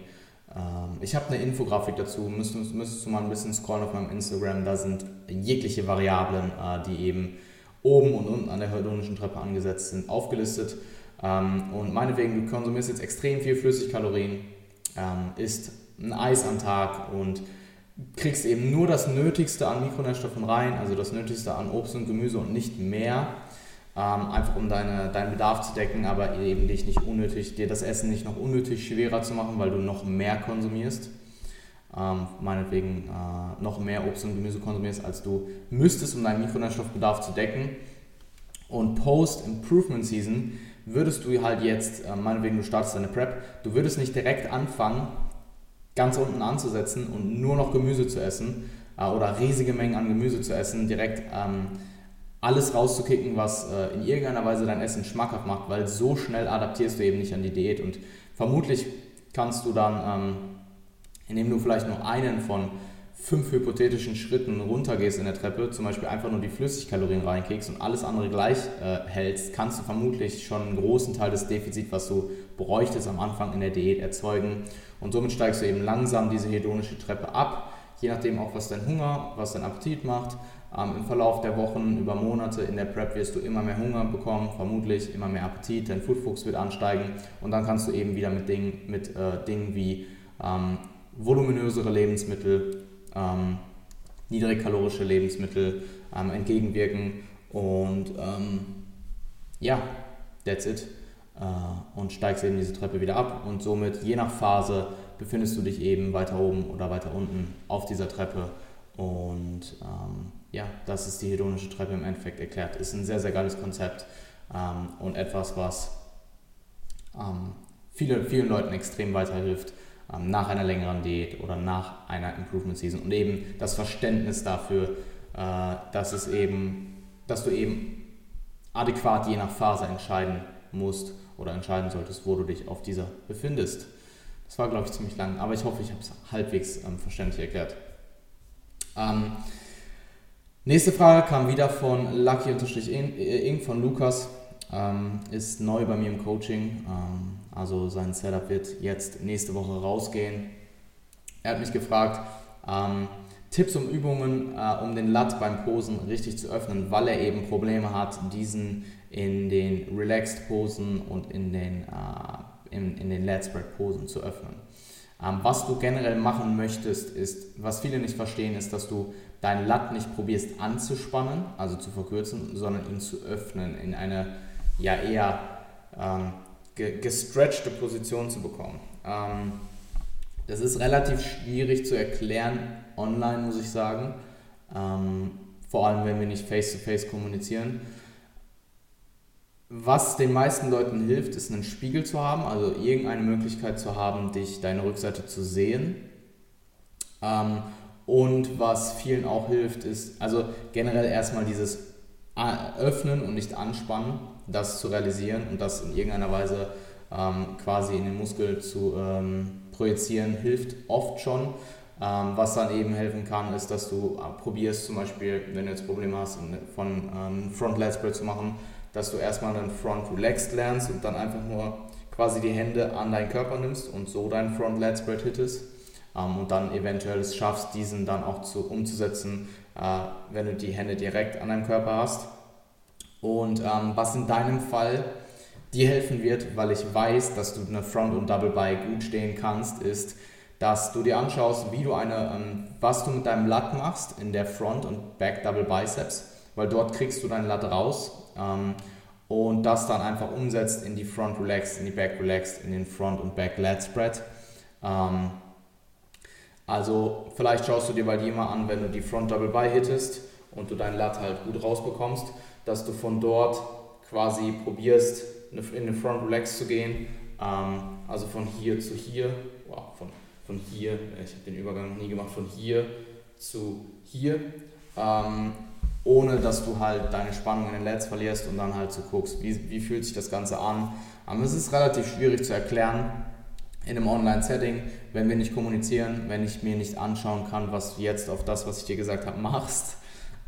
S1: Ähm, ich habe eine Infografik dazu, müsstest, müsstest du mal ein bisschen scrollen auf meinem Instagram, da sind jegliche Variablen, äh, die eben oben und unten an der hedonischen Treppe angesetzt sind, aufgelistet. Ähm, und meinetwegen, du konsumierst jetzt extrem viel Flüssigkalorien, ähm, isst ein Eis am Tag und kriegst eben nur das Nötigste an Mikronährstoffen rein, also das Nötigste an Obst und Gemüse und nicht mehr, ähm, einfach um deine, deinen Bedarf zu decken, aber eben dich nicht unnötig, dir das Essen nicht noch unnötig schwerer zu machen, weil du noch mehr konsumierst ähm, meinetwegen äh, noch mehr Obst und Gemüse konsumierst, als du müsstest, um deinen Mikronährstoffbedarf zu decken. Und Post-Improvement Season würdest du halt jetzt, äh, meinetwegen du startest deine Prep, du würdest nicht direkt anfangen, ganz unten anzusetzen und nur noch Gemüse zu essen äh, oder riesige Mengen an Gemüse zu essen, direkt ähm, alles rauszukicken, was äh, in irgendeiner Weise dein Essen schmackhaft macht, weil so schnell adaptierst du eben nicht an die Diät und vermutlich kannst du dann ähm, indem du vielleicht nur einen von fünf hypothetischen Schritten runtergehst in der Treppe, zum Beispiel einfach nur die Flüssigkalorien reinkickst und alles andere gleich äh, hältst, kannst du vermutlich schon einen großen Teil des Defizits, was du bräuchtest am Anfang in der Diät, erzeugen. Und somit steigst du eben langsam diese hedonische Treppe ab, je nachdem auch, was dein Hunger, was dein Appetit macht. Ähm, Im Verlauf der Wochen, über Monate in der Prep wirst du immer mehr Hunger bekommen, vermutlich immer mehr Appetit, dein Foodfuchs wird ansteigen und dann kannst du eben wieder mit Dingen, mit, äh, Dingen wie ähm, voluminösere Lebensmittel, ähm, niedrigkalorische Lebensmittel ähm, entgegenwirken und ähm, ja, that's it. Äh, und steigst eben diese Treppe wieder ab und somit je nach Phase befindest du dich eben weiter oben oder weiter unten auf dieser Treppe und ähm, ja, das ist die hedonische Treppe im Endeffekt erklärt. Ist ein sehr, sehr geiles Konzept ähm, und etwas, was ähm, viele, vielen Leuten extrem weiterhilft, ähm, nach einer längeren Diät oder nach einer Improvement Season und eben das Verständnis dafür, äh, dass es eben, dass du eben adäquat je nach Phase entscheiden musst oder entscheiden solltest, wo du dich auf dieser befindest. Das war, glaube ich, ziemlich lang, aber ich hoffe, ich habe es halbwegs ähm, verständlich erklärt. Ähm, nächste Frage kam wieder von Lucky-Ing von Lukas. Ähm, ist neu bei mir im Coaching. Ähm, also sein Setup wird jetzt nächste Woche rausgehen. Er hat mich gefragt, ähm, Tipps und Übungen, äh, um den Lat beim Posen richtig zu öffnen, weil er eben Probleme hat, diesen in den Relaxed Posen und in den, äh, in, in den Lat Spread Posen zu öffnen. Ähm, was du generell machen möchtest, ist, was viele nicht verstehen, ist, dass du deinen Lat nicht probierst anzuspannen, also zu verkürzen, sondern ihn zu öffnen, in eine ja eher ähm, gestretchte Position zu bekommen. Ähm, das ist relativ schwierig zu erklären online, muss ich sagen. Ähm, vor allem, wenn wir nicht face-to-face -face kommunizieren. Was den meisten Leuten hilft, ist einen Spiegel zu haben, also irgendeine Möglichkeit zu haben, dich deine Rückseite zu sehen. Ähm, und was vielen auch hilft, ist also generell erstmal dieses Öffnen und nicht anspannen, das zu realisieren und das in irgendeiner Weise ähm, quasi in den Muskel zu ähm, projizieren, hilft oft schon. Ähm, was dann eben helfen kann, ist, dass du äh, probierst, zum Beispiel, wenn du jetzt Probleme hast, von ähm, Front Lat Spread zu machen, dass du erstmal einen Front Relaxed lernst und dann einfach nur quasi die Hände an deinen Körper nimmst und so deinen Front Lat Spread hittest ähm, und dann eventuell es schaffst, diesen dann auch zu, umzusetzen, äh, wenn du die Hände direkt an deinem Körper hast. Und ähm, was in deinem Fall dir helfen wird, weil ich weiß, dass du eine Front und Double By gut stehen kannst, ist, dass du dir anschaust, wie du eine, ähm, was du mit deinem Lat machst in der Front und Back Double Biceps, weil dort kriegst du dein Lat raus ähm, und das dann einfach umsetzt in die Front Relaxed, in die Back Relaxed, in den Front und Back Lat Spread. Ähm, also vielleicht schaust du dir bei dir mal an, wenn du die Front Double By hittest und du dein Lat halt gut rausbekommst, dass du von dort quasi probierst, in eine Front Relax zu gehen, ähm, also von hier zu hier, wow, von von hier, äh, ich habe den Übergang nie gemacht, von hier zu hier, ähm, ohne dass du halt deine Spannung in den Lats verlierst und dann halt so guckst, wie, wie fühlt sich das Ganze an. Aber es ist relativ schwierig zu erklären in einem Online-Setting, wenn wir nicht kommunizieren, wenn ich mir nicht anschauen kann, was du jetzt auf das, was ich dir gesagt habe, machst.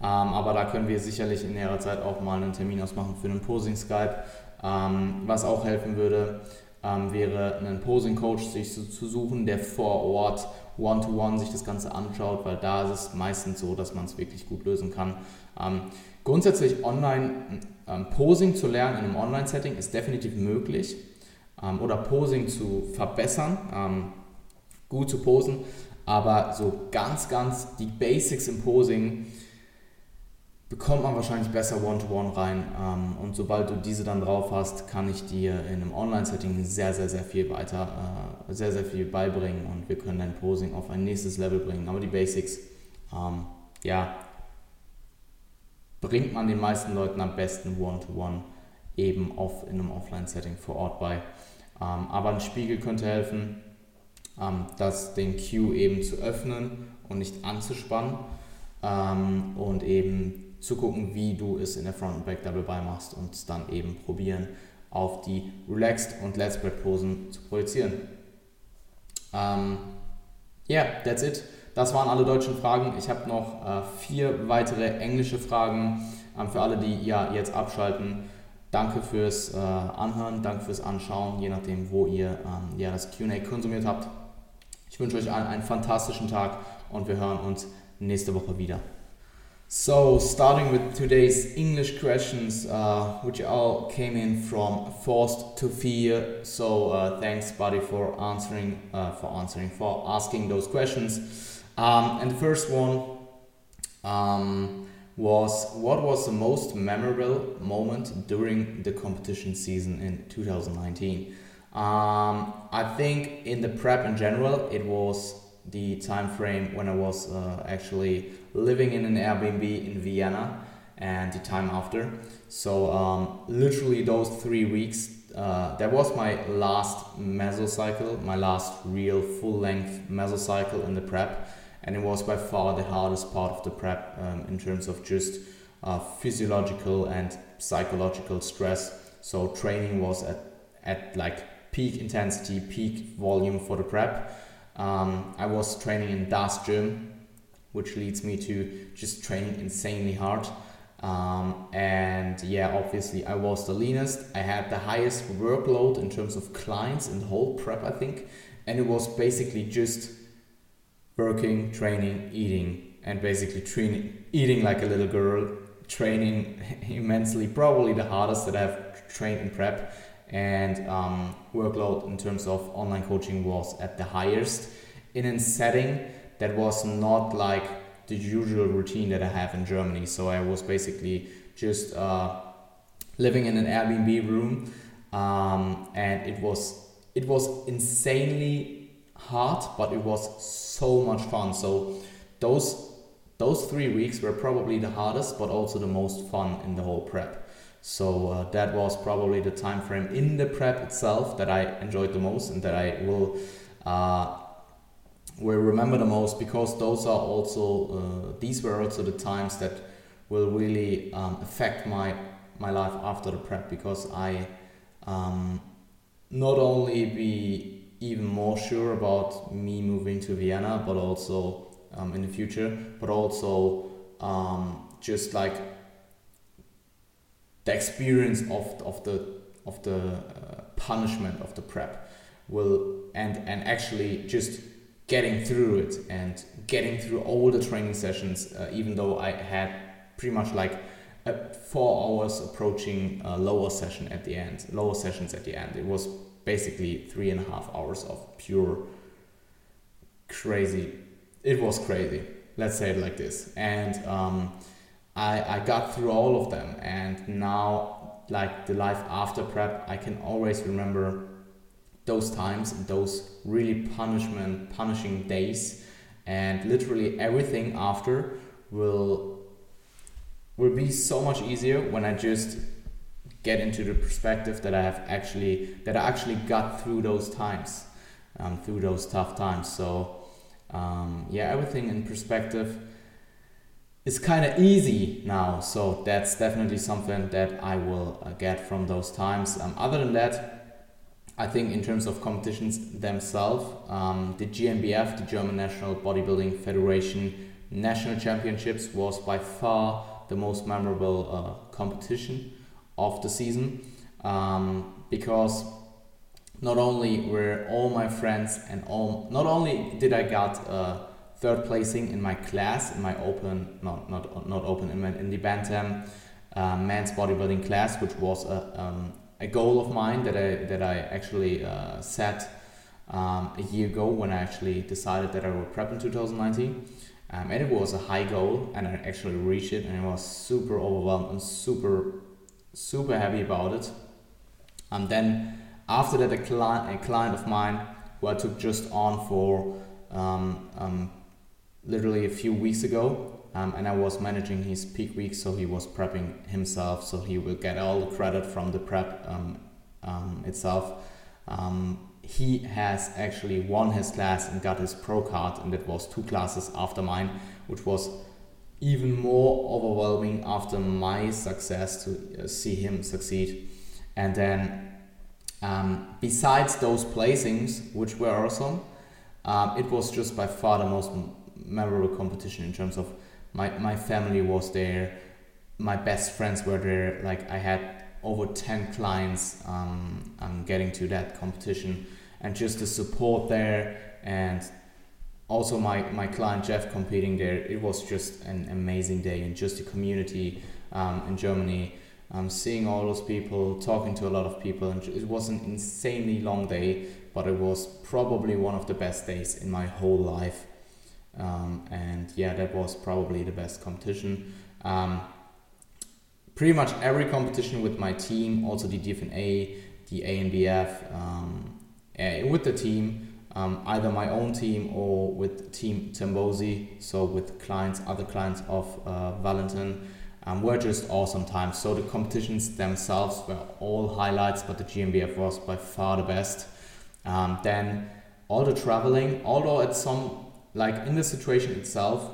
S1: Ähm, aber da können wir sicherlich in näherer Zeit auch mal einen Termin ausmachen für einen Posing-Skype, ähm, was auch helfen würde ähm, wäre einen Posing-Coach sich zu, zu, suchen, der vor Ort one-to-one -one sich das Ganze anschaut, weil da ist es meistens so, dass man es wirklich gut lösen kann. Ähm, grundsätzlich online ähm, Posing zu lernen in einem Online-Setting ist definitiv möglich ähm, oder Posing zu verbessern, gut zu posen, aber so ganz, ganz die Basics im Posing bekommt man wahrscheinlich besser One-to-One -one rein. Ähm, und sobald du diese dann drauf hast, kann ich dir in einem Online-Setting sehr, sehr, sehr viel weiter, äh, sehr, sehr viel beibringen und wir können dein Posing auf ein nächstes Level bringen. Aber die Basics, ähm, ja, bringt man den meisten Leuten am besten One-to-One -one eben auf, in einem Offline-Setting vor Ort bei. Ähm, aber ein Spiegel könnte helfen, ähm, das den Cue eben zu öffnen und nicht anzuspannen ähm, und eben zu gucken, wie du es in der Front und Back Double By machst und dann eben probieren, auf die Relaxed und Let's Spread Posen zu projizieren. Ja, um, yeah, that's it. Das waren alle deutschen Fragen. Ich habe noch äh, vier weitere englische Fragen ähm, für alle, die ja jetzt abschalten. Danke fürs äh, Anhören, danke fürs Anschauen, je nachdem, wo ihr ähm, ja, das QA konsumiert habt. Ich wünsche euch allen einen fantastischen Tag und wir hören uns nächste Woche wieder. So, starting with today's English questions, uh, which all came in from Forced to Fear. So, uh, thanks, buddy, for answering, uh, for answering, for asking those questions. Um, and the first one um, was, what was the most memorable moment during the competition season in 2019? Um, I think in the prep in general, it was the time frame when I was uh, actually living in an Airbnb in Vienna and the time after. So um, literally those three weeks, uh, that was my last mesocycle, my last real full-length mesocycle in the prep, and it was by far the hardest part of the prep um, in terms of just uh, physiological and psychological stress. So training was at at like peak intensity, peak volume for the prep. Um, I was training in Das Gym which leads me to just training insanely hard. Um, and yeah, obviously, I was the leanest. I had the highest workload in terms of clients in the whole prep, I think. And it was basically just working, training, eating, and basically training, eating like a little girl, training (laughs) immensely. Probably the hardest that I've trained in prep. And um, workload in terms of online coaching was at the highest in a setting that was not like the usual routine that I have in Germany. So I was basically just uh, living in an Airbnb room, um, and it was it was insanely hard, but it was so much fun. So those those three weeks were probably the hardest, but also the most fun in the whole prep. So uh, that was probably the time frame in the prep itself that I enjoyed the most and that I will uh, will remember the most because those are also uh, these were also the times that will really um, affect my my life after the prep because I um, not only be even more sure about me moving to Vienna, but also um, in the future, but also um, just like the experience of, of the of the uh, punishment of the prep will and and actually just getting through it and getting through all the training sessions uh, even though I had pretty much like four hours approaching a lower session at the end lower sessions at the end. It was basically three and a half hours of pure crazy it was crazy. Let's say it like this. And um, I, I got through all of them and now like the life after prep i can always remember those times those really punishment punishing days and literally everything after will will be so much easier when i just get into the perspective that i have actually that i actually got through those times um, through those tough times. So um, yeah everything in perspective is kind of easy now. So that's definitely something that I will uh, get from those times. Um, other than that, I think in terms of competitions themselves, um, the GNBF, the German National Bodybuilding Federation National Championships, was by far the most memorable uh, competition of the season um, because not only were all my friends and all not only did I got uh, third placing in my class in my open not not not open in, my, in the bantam uh, men's bodybuilding class which was a, um, a goal of mine that I that I actually uh, set um, a year ago when I actually decided that I would prep in 2019 um, and it was a high goal and I actually reached it and I was super overwhelmed and super super happy about it. And then after that a client a client of mine who I took just on for um, um, literally a few weeks ago, um, and I was managing his peak week, so he was prepping himself, so he will get all the credit from the prep um, um, itself. Um, he has actually won his class and got his pro card, and it was two classes after mine, which was even more overwhelming after my success to uh, see him succeed. And then, um, besides those placings, which were awesome, um, it was just by far the most memorable competition in terms of my, my family was there, my best friends were there. Like I had over 10 clients um, um, getting to that competition and just the support there and also my, my client Jeff competing there. It was just an amazing day and just the community um, in Germany. Um, seeing all those people, talking to a lot of people, and it was an insanely long day, but it was probably one of the best days in my whole life. Um, and yeah, that was probably the best competition. Um, pretty much every competition with my team, also the DFNA, the ANBF, um, uh, with the team, um, either my own team or with Team Tembosi, so with clients, other clients of uh, Valentin, um, were just awesome times. So the competitions themselves were all highlights, but the GMBF was by far the best. Um, then all the traveling, although at some like in the situation itself,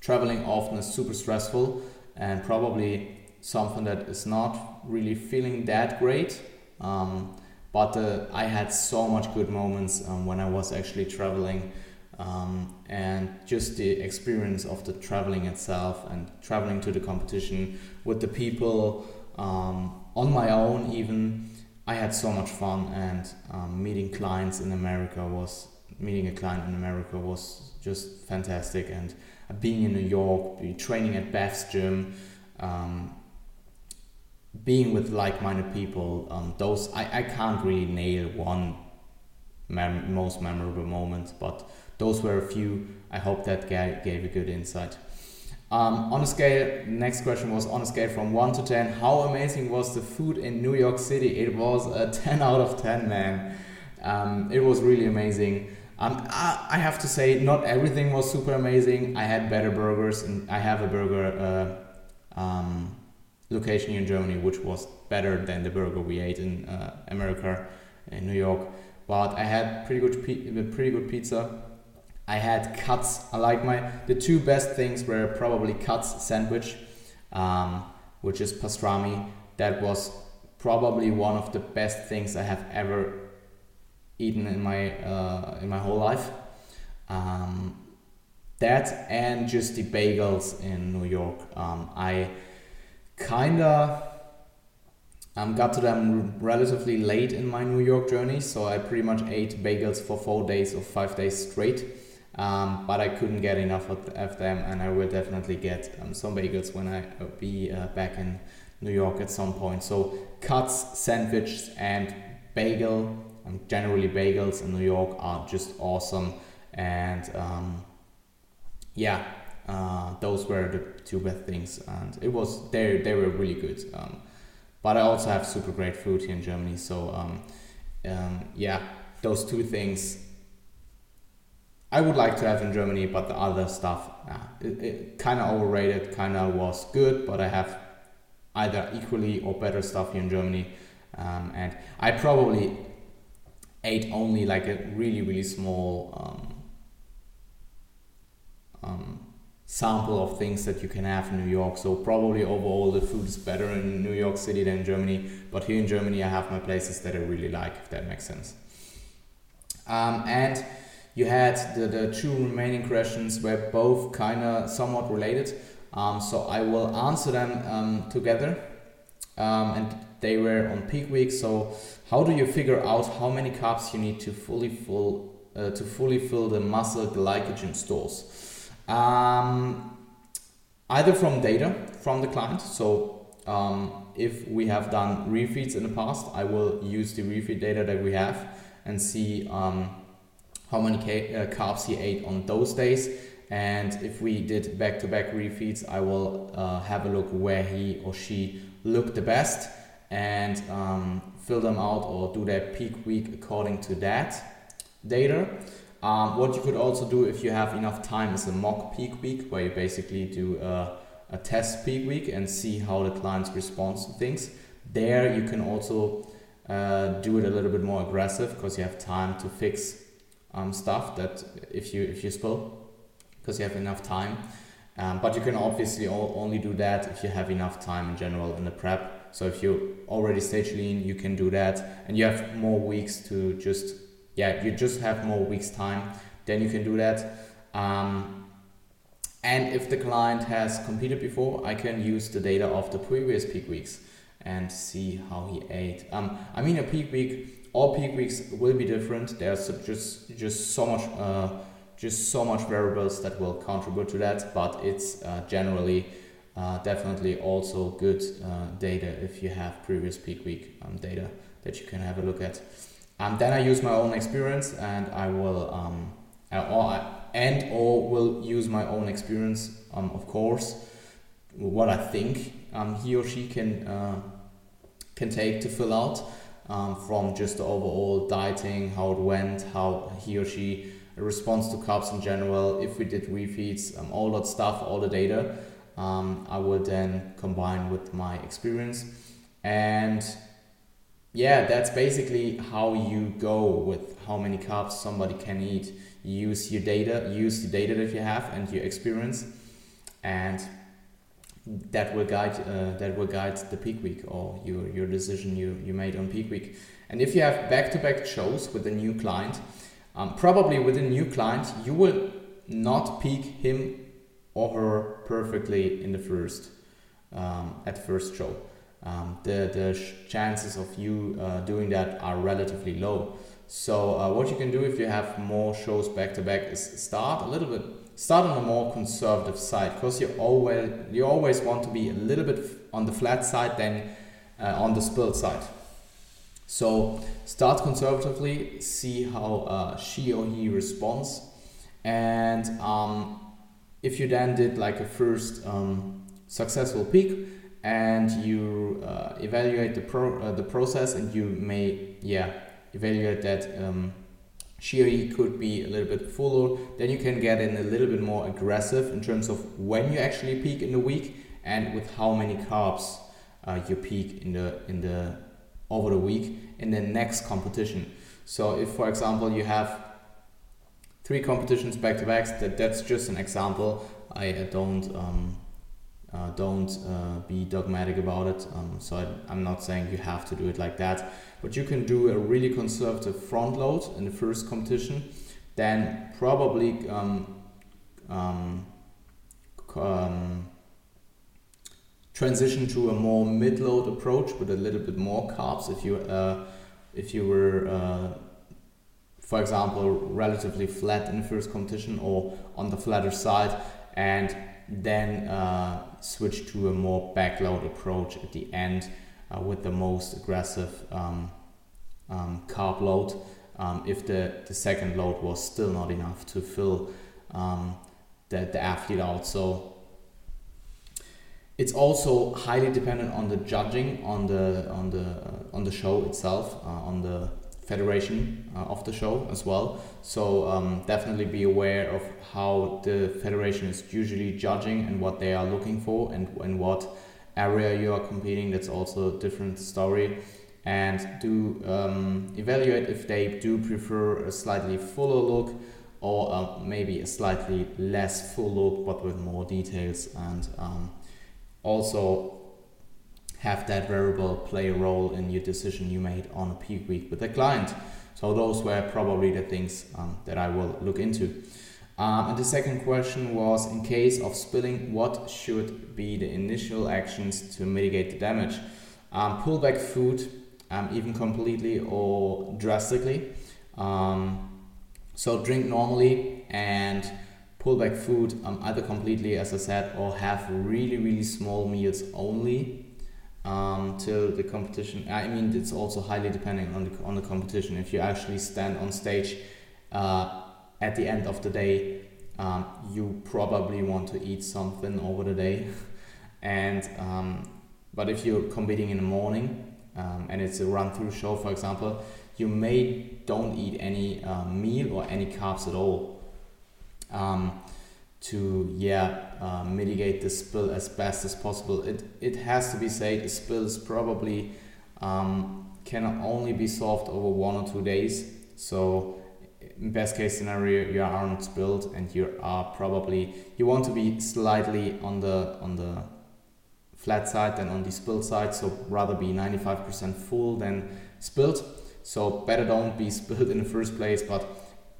S1: traveling often is super stressful and probably something that is not really feeling that great. Um, but uh, I had so much good moments um, when I was actually traveling. Um, and just the experience of the traveling itself and traveling to the competition with the people um, on my own even i had so much fun and um, meeting clients in america was meeting a client in America was just fantastic, and being in New York, training at Beth's gym, um, being with like-minded people. Um, those I, I can't really nail one mem- most memorable moment, but those were a few. I hope that gave, gave a good insight. Um, on a scale, next question was on a scale from 1 to 10, how amazing was the food in New York City? It was a (laughs) 10 out of 10, man. Um, it was really amazing. Um, I, I, have to say, not everything was super amazing. I had better burgers, and I have a burger uh, um, location in Germany which was better than the burger we ate in uh, America, in New York. But I had pretty good, pretty good pizza I had cuts. I like my the two best things were probably cuts sandwich, um, which is pastrami. That was probably one of the best things I have ever eaten in my uh, in my whole life. Um, that and just the bagels in New York. Um, I kinda um, got to them relatively late in my New York journey, so I pretty much ate bagels for four days or five days straight. Um, but I couldn't get enough of, them, and I will definitely get um, some bagels when I uh, be uh, back in New York at some point. So cuts, sandwiches, and bagel, um, generally bagels in New York are just awesome, and um, yeah, uh, those were the two best things, and it was they they were really good. Um, but I also have super great food here in Germany, so um, yeah, those two things I would like to have in Germany, but the other stuff, nah, it, it kind of overrated, kind of was good, but I have either equally or better stuff here in Germany. Um, and I probably ate only like a really, really small um, um, sample of things that you can have in New York. So probably overall the food is better in New York City than in Germany. But here in Germany, I have my places that I really like, if that makes sense. Um, and you had the, the two remaining questions were both kind of somewhat related. Um, so I will answer them um, together. Um, and they were on peak week. So how do you figure out how many carbs you need to fully full uh, to fully fill the muscle glycogen stores? Um, either from data from the client. So um, if we have done refeeds in the past, I will use the refeed data that we have and see um, how many uh, carbs he ate on those days. And if we did back to back refeeds, I will uh, have a look where he or she looked the best and um, fill them out or do their peak week according to that data. Um, what you could also do if you have enough time is a mock peak week where you basically do a, a test peak week and see how the clients respond to things. There you can also uh, do it a little bit more aggressive because you have time to fix um, stuff that if you if you spill because you have enough time. Um, but you can obviously only do that if you have enough time in general in the prep. So if you already stage lean, you can do that, and you have more weeks to just yeah, you just have more weeks time. Then you can do that. Um, and if the client has competed before, I can use the data of the previous peak weeks and see how he ate. Um, I mean, a peak week all peak weeks will be different. There's just just so much uh, just so much variables that will contribute to that, but it's uh, generally uh, definitely also good uh, data if you have previous peak week um, data that you can have a look at. Um, then I use my own experience and I will um, uh, or and or will use my own experience um, of course what I think um, he or she can uh, can take to fill out um, from just the overall dieting, how it went, how he or she responds to carbs in general, if we did refeeds, um, all that stuff, all the data, um, I would then combine with my experience. And yeah, that's basically how you go with how many carbs somebody can eat. Use your data, use the data that you have and your experience, and that will guide uh, that will guide the peak week or your, your decision you, you made on peak week. And if you have back-to-back shows with a new client, um, probably with a new client, you will not peak him or her perfectly in the first um, at first show. Um, the the chances of you uh, doing that are relatively low. So uh, what you can do if you have more shows back to back is start a little bit start on a more conservative side because you always you always want to be a little bit on the flat side than uh, on the spilled side. So start conservatively, see how uh, she or he responds, and um, if you then did like a first um, successful peak and you uh, evaluate the pro uh, the process and you may yeah evaluate that um, could be a little bit fuller then you can get in a little bit more aggressive in terms of when you actually peak in the week and with how many carbs uh, you peak in the in the over the week in the next competition. So if for example you have three competitions back to back that that's just an example. I don't um, uh, don't uh, be dogmatic about it. Um, so I, am not saying you have to do it like that, but you can do a really conservative front load in the first competition, then probably um, um, um transition to a more mid load approach with a little bit more carbs if you uh, if you were uh, for example relatively flat in the first competition or on the flatter side and then uh, switch to a more backload approach at the end uh, with the most aggressive um, um, carb load um, if the, the second load was still not enough to fill um, the, the athlete out. So it's also highly dependent on the judging on the on the uh, on the show itself uh, on the federation uh, of the show as well. So um, definitely be aware of how the federation is usually judging and what they are looking for and in what area you are competing. That's also a different story. And do um, evaluate if they do prefer a slightly fuller look or uh, maybe a slightly less full look but with more details and um, also have that variable play a role in your decision you made on a peak week with the client. So those were probably the things um, that I will look into. Um, and the second question was in case of spilling, what should be the initial actions to mitigate the damage? Um, pull back food, um, even completely or drastically. Um, so drink normally and pull back food um, either completely, as I said, or have really, really small meals only um, till the competition. I mean, it's also highly depending on the on the competition. If you actually stand on stage uh, at the end of the day, um, you probably want to eat something over the day, (laughs) and um, but if you're competing in the morning um, and it's a run through show, for example, you may don't eat any uh, meal or any carbs at all. Um, to yeah uh, mitigate the spill as best as possible. It it has to be said the spills probably um, can only be solved over one or two days. So in best case scenario you aren't spilled and you are probably you want to be slightly on the on the flat side than on the spilled side so rather be 95% full than spilled so better don't be (laughs) spilled in the first place but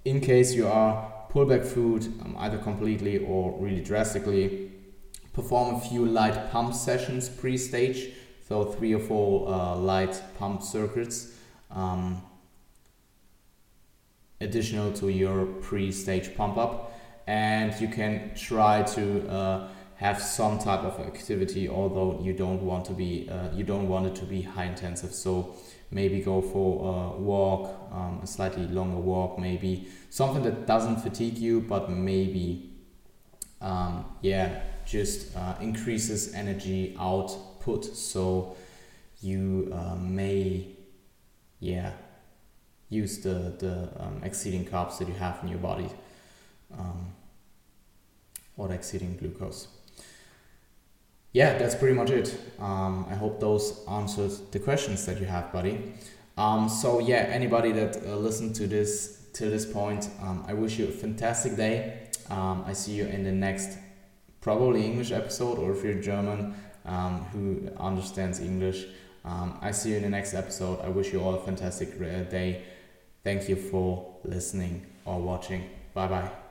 S1: in case you are pull back food um, either completely or really drastically. Perform a few light pump sessions pre-stage, so three or four uh, light pump circuits. Um, additional to your pre-stage pump up and you can try to uh, have some type of activity although you don't want to be uh, you don't want it to be high intensive so maybe go for a walk, um, a slightly longer walk, maybe something that doesn't fatigue you, but maybe, um, yeah, just uh, increases energy output. So you uh, may, yeah, use the, the um, exceeding carbs that you have in your body um, or exceeding glucose yeah, that's pretty much it. Um, I hope those answered the questions that you have, buddy. Um, so yeah, anybody that uh, listened to this to this point, um, I wish you a fantastic day. Um, I see you in the next probably English episode, or if you're German um, who understands English, um, I see you in the next episode. I wish you all a fantastic uh, day. Thank you for listening or watching. Bye bye.